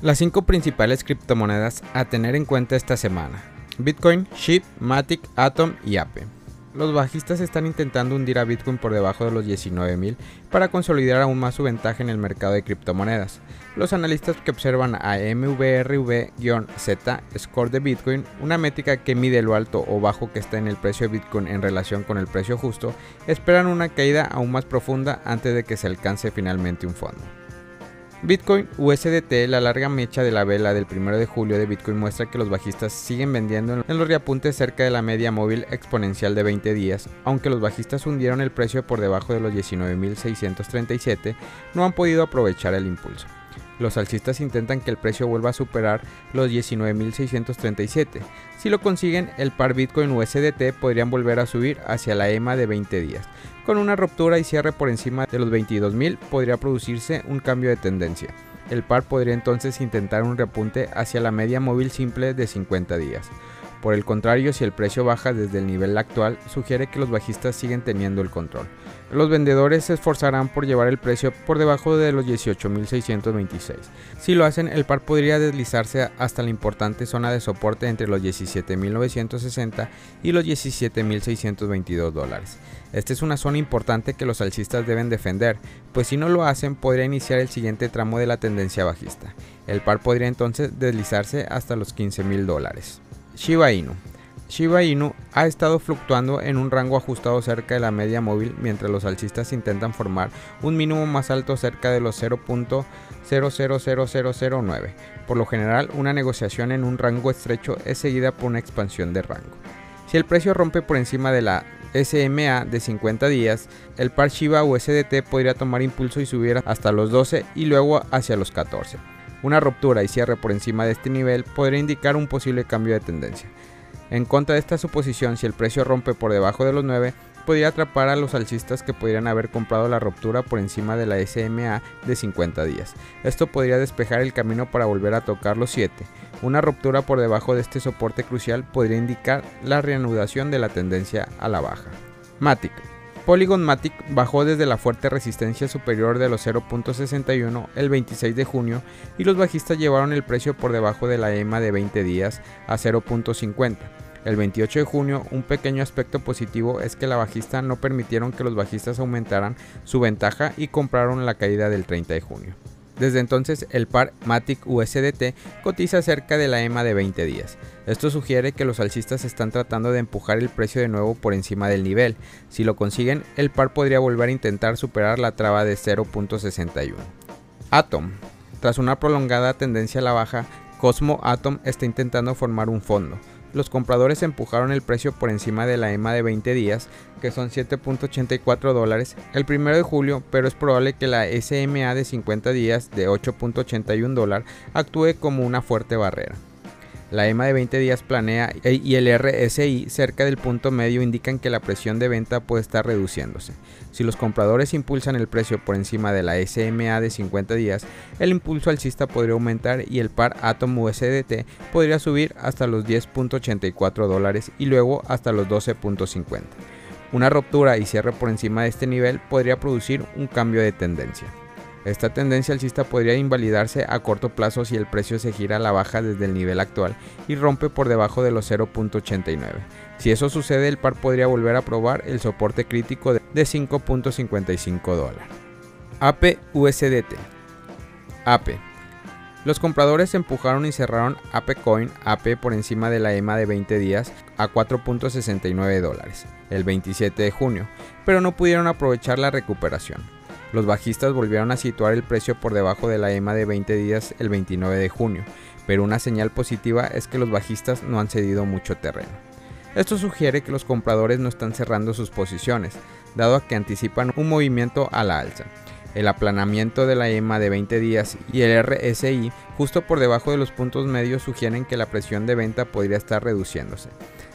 Las cinco principales criptomonedas a tener en cuenta esta semana. Bitcoin, SHIB, Matic, Atom y Ape. Los bajistas están intentando hundir a Bitcoin por debajo de los 19.000 para consolidar aún más su ventaja en el mercado de criptomonedas. Los analistas que observan a MVRV-Z Score de Bitcoin, una métrica que mide lo alto o bajo que está en el precio de Bitcoin en relación con el precio justo, esperan una caída aún más profunda antes de que se alcance finalmente un fondo. Bitcoin USDT, la larga mecha de la vela del 1 de julio de Bitcoin muestra que los bajistas siguen vendiendo en los reapuntes cerca de la media móvil exponencial de 20 días, aunque los bajistas hundieron el precio por debajo de los 19.637, no han podido aprovechar el impulso. Los alcistas intentan que el precio vuelva a superar los 19.637. Si lo consiguen, el par Bitcoin USDT podrían volver a subir hacia la EMA de 20 días. Con una ruptura y cierre por encima de los 22.000 podría producirse un cambio de tendencia. El par podría entonces intentar un repunte hacia la media móvil simple de 50 días. Por el contrario, si el precio baja desde el nivel actual, sugiere que los bajistas siguen teniendo el control. Los vendedores se esforzarán por llevar el precio por debajo de los 18.626. Si lo hacen, el par podría deslizarse hasta la importante zona de soporte entre los 17.960 y los 17.622 dólares. Esta es una zona importante que los alcistas deben defender, pues si no lo hacen podría iniciar el siguiente tramo de la tendencia bajista. El par podría entonces deslizarse hasta los 15.000 dólares. Shiba Inu. Shiba Inu ha estado fluctuando en un rango ajustado cerca de la media móvil mientras los alcistas intentan formar un mínimo más alto cerca de los 0.000009. Por lo general, una negociación en un rango estrecho es seguida por una expansión de rango. Si el precio rompe por encima de la SMA de 50 días, el par Shiba USDT podría tomar impulso y subir hasta los 12 y luego hacia los 14. Una ruptura y cierre por encima de este nivel podría indicar un posible cambio de tendencia. En contra de esta suposición, si el precio rompe por debajo de los 9, podría atrapar a los alcistas que podrían haber comprado la ruptura por encima de la SMA de 50 días. Esto podría despejar el camino para volver a tocar los 7. Una ruptura por debajo de este soporte crucial podría indicar la reanudación de la tendencia a la baja. Matic Polygon Matic bajó desde la fuerte resistencia superior de los 0.61 el 26 de junio y los bajistas llevaron el precio por debajo de la EMA de 20 días a 0.50. El 28 de junio, un pequeño aspecto positivo es que la bajista no permitieron que los bajistas aumentaran su ventaja y compraron la caída del 30 de junio. Desde entonces, el par Matic USDT cotiza cerca de la EMA de 20 días. Esto sugiere que los alcistas están tratando de empujar el precio de nuevo por encima del nivel. Si lo consiguen, el par podría volver a intentar superar la traba de 0.61. Atom. Tras una prolongada tendencia a la baja, Cosmo Atom está intentando formar un fondo los compradores empujaron el precio por encima de la EMA de 20 días, que son 7.84 dólares, el 1 de julio, pero es probable que la SMA de 50 días de 8.81 dólar actúe como una fuerte barrera. La EMA de 20 días planea y el RSI cerca del punto medio indican que la presión de venta puede estar reduciéndose. Si los compradores impulsan el precio por encima de la SMA de 50 días, el impulso alcista podría aumentar y el par Atom USDT podría subir hasta los 10.84 dólares y luego hasta los 12.50. Una ruptura y cierre por encima de este nivel podría producir un cambio de tendencia. Esta tendencia alcista podría invalidarse a corto plazo si el precio se gira a la baja desde el nivel actual y rompe por debajo de los 0.89. Si eso sucede, el par podría volver a probar el soporte crítico de 5.55 dólares. AP USDT AP los compradores empujaron y cerraron AP Coin AP por encima de la EMA de 20 días a 4.69 dólares el 27 de junio, pero no pudieron aprovechar la recuperación. Los bajistas volvieron a situar el precio por debajo de la EMA de 20 días el 29 de junio, pero una señal positiva es que los bajistas no han cedido mucho terreno. Esto sugiere que los compradores no están cerrando sus posiciones, dado a que anticipan un movimiento a la alza. El aplanamiento de la EMA de 20 días y el RSI justo por debajo de los puntos medios sugieren que la presión de venta podría estar reduciéndose.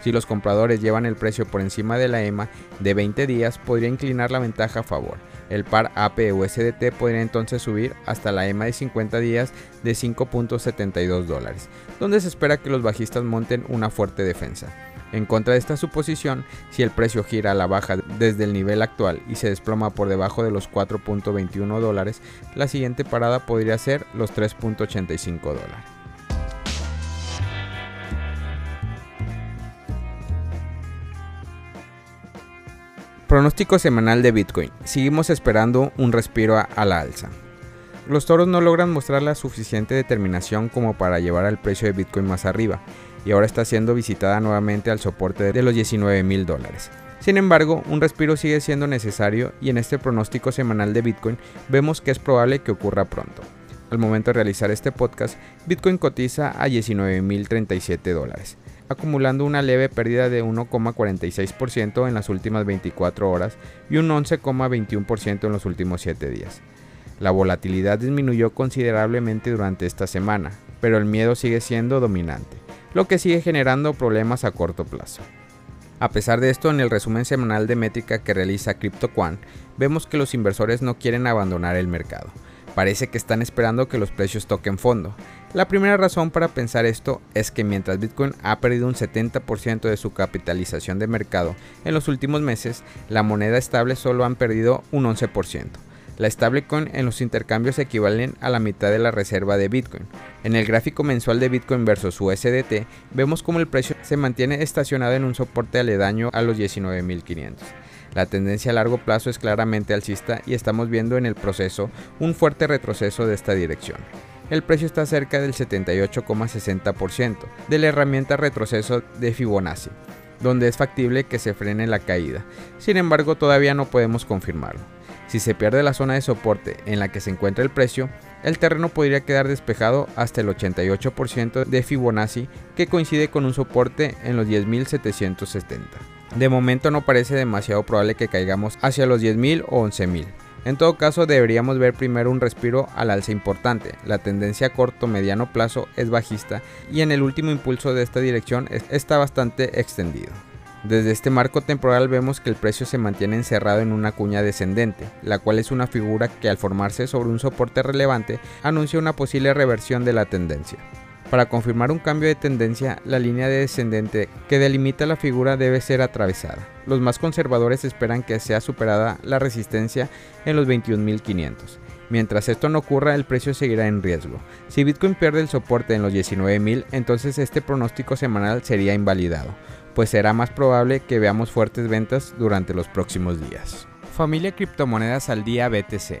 Si los compradores llevan el precio por encima de la EMA de 20 días, podría inclinar la ventaja a favor. El par AP USDT podría entonces subir hasta la EMA de 50 días de 5.72 dólares, donde se espera que los bajistas monten una fuerte defensa. En contra de esta suposición, si el precio gira a la baja desde el nivel actual y se desploma por debajo de los 4.21 dólares, la siguiente parada podría ser los 3.85 dólares. Pronóstico semanal de Bitcoin. Seguimos esperando un respiro a, la alza. Los toros no logran mostrar la suficiente determinación como para llevar al precio de Bitcoin más arriba, y ahora está siendo visitada nuevamente al soporte de los 19 mil dólares. Sin embargo, un respiro sigue siendo necesario y en este pronóstico semanal de Bitcoin vemos que es probable que ocurra pronto. Al momento de realizar este podcast, Bitcoin cotiza a 19.037 dólares acumulando una leve pérdida de 1,46% en las últimas 24 horas y un 11,21% en los últimos 7 días. La volatilidad disminuyó considerablemente durante esta semana, pero el miedo sigue siendo dominante, lo que sigue generando problemas a corto plazo. A pesar de esto, en el resumen semanal de métrica que realiza CryptoQuant, vemos que los inversores no quieren abandonar el mercado. Parece que están esperando que los precios toquen fondo, la primera razón para pensar esto es que mientras Bitcoin ha perdido un 70% de su capitalización de mercado en los últimos meses, la moneda estable solo han perdido un 11%. La stablecoin en los intercambios equivalen a la mitad de la reserva de Bitcoin. En el gráfico mensual de Bitcoin versus USDT vemos como el precio se mantiene estacionado en un soporte aledaño a los 19.500. La tendencia a largo plazo es claramente alcista y estamos viendo en el proceso un fuerte retroceso de esta dirección el precio está cerca del 78,60% de la herramienta retroceso de Fibonacci, donde es factible que se frene la caída. Sin embargo, todavía no podemos confirmarlo. Si se pierde la zona de soporte en la que se encuentra el precio, el terreno podría quedar despejado hasta el 88% de Fibonacci, que coincide con un soporte en los 10.770. De momento no parece demasiado probable que caigamos hacia los 10.000 o 11.000. En todo caso, deberíamos ver primero un respiro al alza importante. La tendencia a corto mediano plazo es bajista y en el último impulso de esta dirección está bastante extendido. Desde este marco temporal vemos que el precio se mantiene encerrado en una cuña descendente, la cual es una figura que al formarse sobre un soporte relevante anuncia una posible reversión de la tendencia. Para confirmar un cambio de tendencia, la línea descendente que delimita la figura debe ser atravesada. Los más conservadores esperan que sea superada la resistencia en los 21.500. Mientras esto no ocurra, el precio seguirá en riesgo. Si Bitcoin pierde el soporte en los 19.000, entonces este pronóstico semanal sería invalidado, pues será más probable que veamos fuertes ventas durante los próximos días. Familia Criptomonedas al Día BTC.